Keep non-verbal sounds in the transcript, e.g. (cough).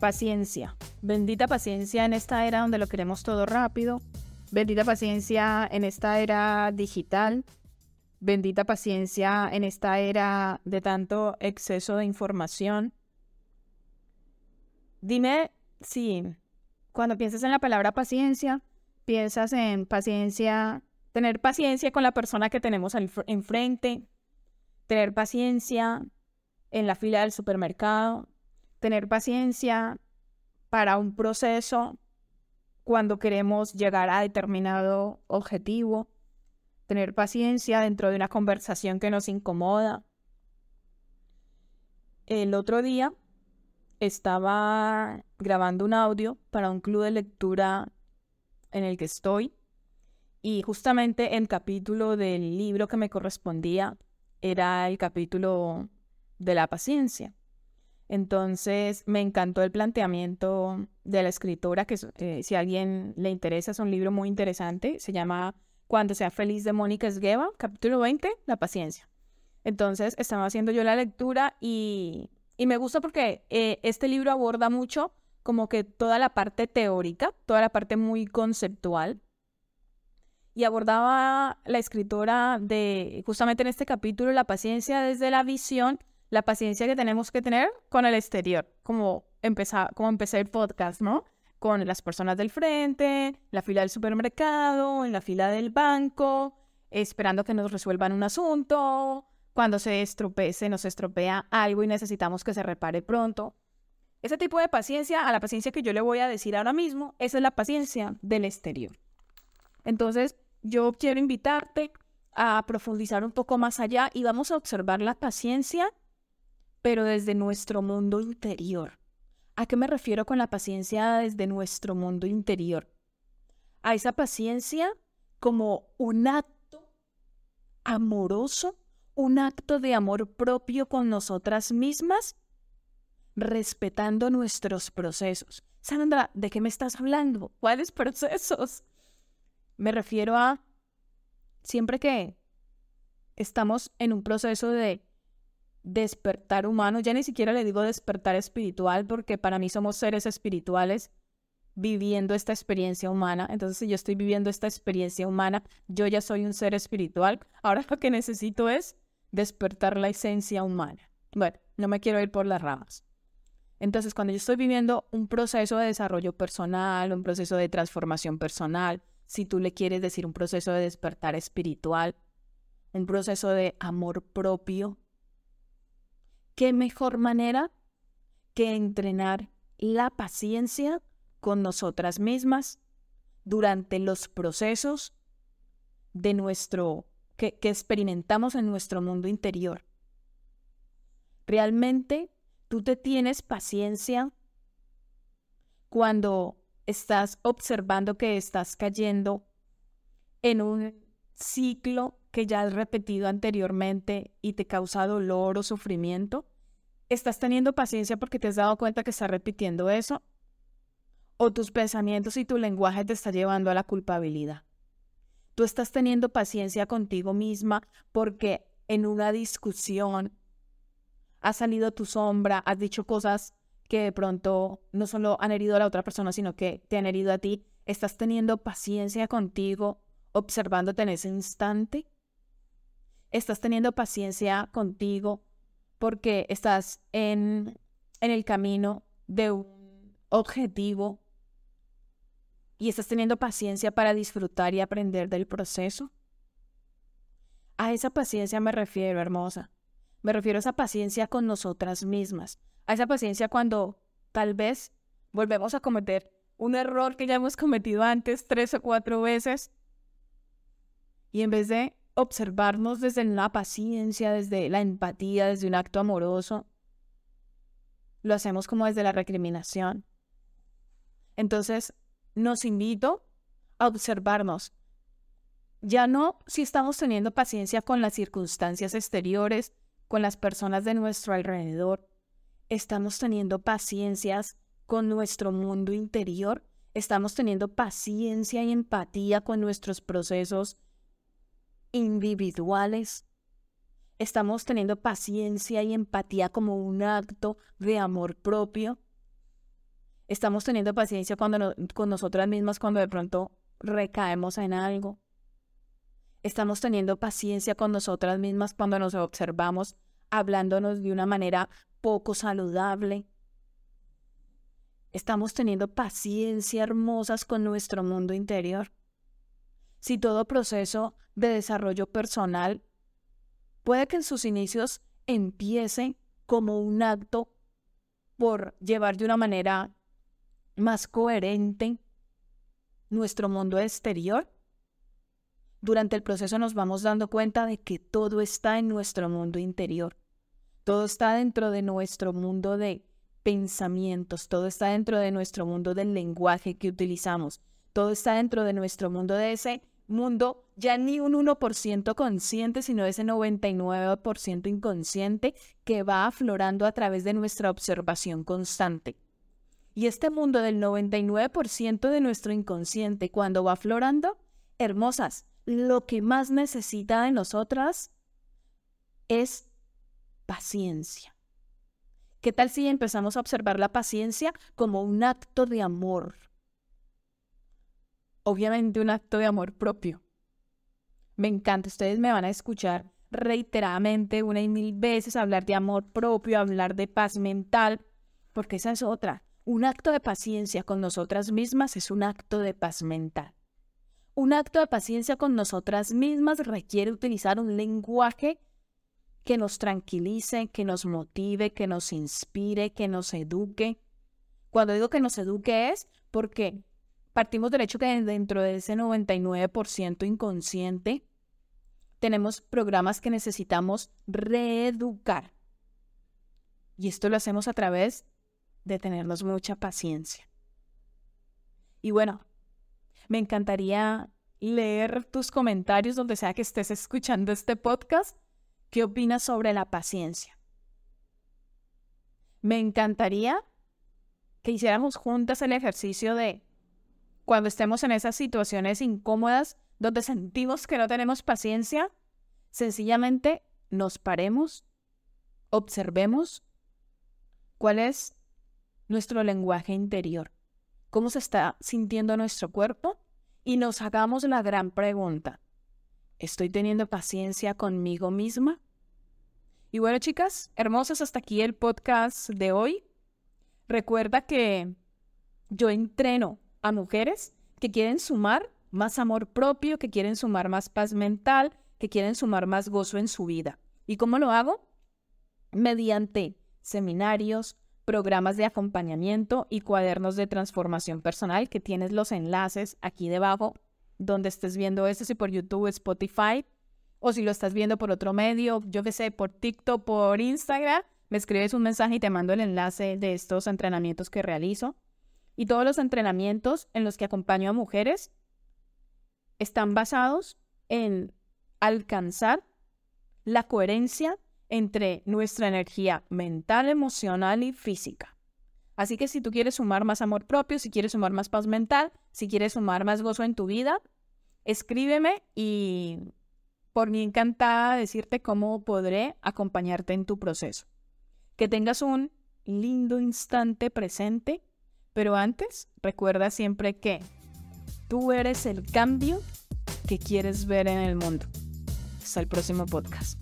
Paciencia. Bendita paciencia en esta era donde lo queremos todo rápido. Bendita paciencia en esta era digital. Bendita paciencia en esta era de tanto exceso de información. Dime si cuando piensas en la palabra paciencia, piensas en paciencia, tener paciencia con la persona que tenemos enfrente, tener paciencia en la fila del supermercado, tener paciencia para un proceso cuando queremos llegar a determinado objetivo, tener paciencia dentro de una conversación que nos incomoda. El otro día estaba grabando un audio para un club de lectura en el que estoy y justamente el capítulo del libro que me correspondía era el capítulo de la paciencia. Entonces me encantó el planteamiento de la escritora, que eh, si a alguien le interesa es un libro muy interesante, se llama Cuando sea feliz de Mónica Esgueva, capítulo 20, La paciencia. Entonces estaba haciendo yo la lectura y, me gusta porque eh, este libro aborda mucho como que toda la parte teórica, toda la parte muy conceptual. Y abordaba la escritora de justamente en este capítulo la paciencia desde la visión la paciencia que tenemos que tener con el exterior, como, empezar, como empecé el podcast, ¿no? Con las personas del frente, la fila del supermercado, en la fila del banco, esperando que nos resuelvan un asunto, cuando se estropee, nos estropea algo y necesitamos que se repare pronto. Ese tipo de paciencia, a la paciencia que yo le voy a decir ahora mismo, esa es la paciencia del exterior. Entonces, yo quiero invitarte a profundizar un poco más allá y vamos a observar la paciencia pero desde nuestro mundo interior. ¿A qué me refiero con la paciencia desde nuestro mundo interior? A esa paciencia como un acto amoroso, un acto de amor propio con nosotras mismas, respetando nuestros procesos. Sandra, ¿de qué me estás hablando? ¿Cuáles procesos? Me refiero a siempre que estamos en un proceso de despertar humano, ya ni siquiera le digo despertar espiritual porque para mí somos seres espirituales viviendo esta experiencia humana. Entonces, si yo estoy viviendo esta experiencia humana, yo ya soy un ser espiritual. Ahora (laughs) lo que necesito es despertar la esencia humana. Bueno, no me quiero ir por las ramas. Entonces, cuando yo estoy viviendo un proceso de desarrollo personal, un proceso de transformación personal, si tú le quieres decir un proceso de despertar espiritual, un proceso de amor propio, ¿Qué mejor manera que entrenar la paciencia con nosotras mismas durante los procesos de nuestro que, que experimentamos en nuestro mundo interior? Realmente tú te tienes paciencia cuando estás observando que estás cayendo en un ciclo que ya has repetido anteriormente y te causa dolor o sufrimiento? ¿Estás teniendo paciencia porque te has dado cuenta que estás repitiendo eso? ¿O tus pensamientos y tu lenguaje te está llevando a la culpabilidad? Tú estás teniendo paciencia contigo misma porque en una discusión ha salido tu sombra, has dicho cosas que de pronto no solo han herido a la otra persona, sino que te han herido a ti. ¿Estás teniendo paciencia contigo observándote en ese instante? ¿Estás teniendo paciencia contigo porque estás en, en el camino de un objetivo y estás teniendo paciencia para disfrutar y aprender del proceso? A esa paciencia me refiero, hermosa. Me refiero a esa paciencia con nosotras mismas. A esa paciencia cuando tal vez volvemos a cometer un error que ya hemos cometido antes tres o cuatro veces y en vez de observarnos desde la paciencia, desde la empatía, desde un acto amoroso, lo hacemos como desde la recriminación. Entonces, nos invito a observarnos, ya no si estamos teniendo paciencia con las circunstancias exteriores, con las personas de nuestro alrededor, estamos teniendo paciencias con nuestro mundo interior, estamos teniendo paciencia y empatía con nuestros procesos individuales. Estamos teniendo paciencia y empatía como un acto de amor propio. Estamos teniendo paciencia cuando con nosotras mismas cuando de pronto recaemos en algo. Estamos teniendo paciencia con nosotras mismas cuando nos observamos hablándonos de una manera poco saludable. Estamos teniendo paciencia hermosas con nuestro mundo interior. Si todo proceso de desarrollo personal puede que en sus inicios empiece como un acto por llevar de una manera más coherente nuestro mundo exterior, durante el proceso nos vamos dando cuenta de que todo está en nuestro mundo interior. Todo está dentro de nuestro mundo de pensamientos, todo está dentro de nuestro mundo del lenguaje que utilizamos, todo está dentro de nuestro mundo de ese mundo ya ni un 1% consciente, sino ese 99% inconsciente que va aflorando a través de nuestra observación constante. Y este mundo del 99% de nuestro inconsciente, cuando va aflorando, hermosas, lo que más necesita de nosotras es paciencia. ¿Qué tal si empezamos a observar la paciencia como un acto de amor? Obviamente un acto de amor propio. Me encanta, ustedes me van a escuchar reiteradamente una y mil veces hablar de amor propio, hablar de paz mental, porque esa es otra. Un acto de paciencia con nosotras mismas es un acto de paz mental. Un acto de paciencia con nosotras mismas requiere utilizar un lenguaje que nos tranquilice, que nos motive, que nos inspire, que nos eduque. Cuando digo que nos eduque es porque partimos del hecho que dentro de ese 99% inconsciente tenemos programas que necesitamos reeducar. Y esto lo hacemos a través de tenernos mucha paciencia. Y bueno, me encantaría leer tus comentarios donde sea que estés escuchando este podcast ¿Qué opinas sobre la paciencia? Me encantaría que hiciéramos juntas el ejercicio de cuando estemos en esas situaciones incómodas donde sentimos que no tenemos paciencia, sencillamente nos paremos, observemos cuál es nuestro lenguaje interior, cómo se está sintiendo nuestro cuerpo y nos hagamos la gran pregunta, ¿Estoy teniendo paciencia conmigo misma? Y bueno, chicas, hermosas, hasta aquí el podcast de hoy. Recuerda que yo entreno a mujeres que quieren sumar más amor propio, que quieren sumar más paz mental, que quieren sumar más gozo en su vida. ¿Y cómo lo hago? Mediante seminarios, programas de acompañamiento y cuadernos de transformación personal, que tienes los enlaces aquí debajo donde estés viendo esto, si por YouTube, Spotify, o si lo estás viendo por otro medio, yo que sé, por TikTok, por Instagram, me escribes un mensaje y te mando el enlace de estos entrenamientos que realizo. Y todos los entrenamientos en los que acompaño a mujeres están basados en alcanzar la coherencia entre nuestra energía mental, emocional y física. Así que si tú quieres sumar más amor propio, si quieres sumar más paz mental, si quieres sumar más gozo en tu vida, escríbeme y por mí encantada decirte cómo podré acompañarte en tu proceso. Que tengas un lindo instante presente, pero antes recuerda siempre que tú eres el cambio que quieres ver en el mundo. Hasta el próximo podcast.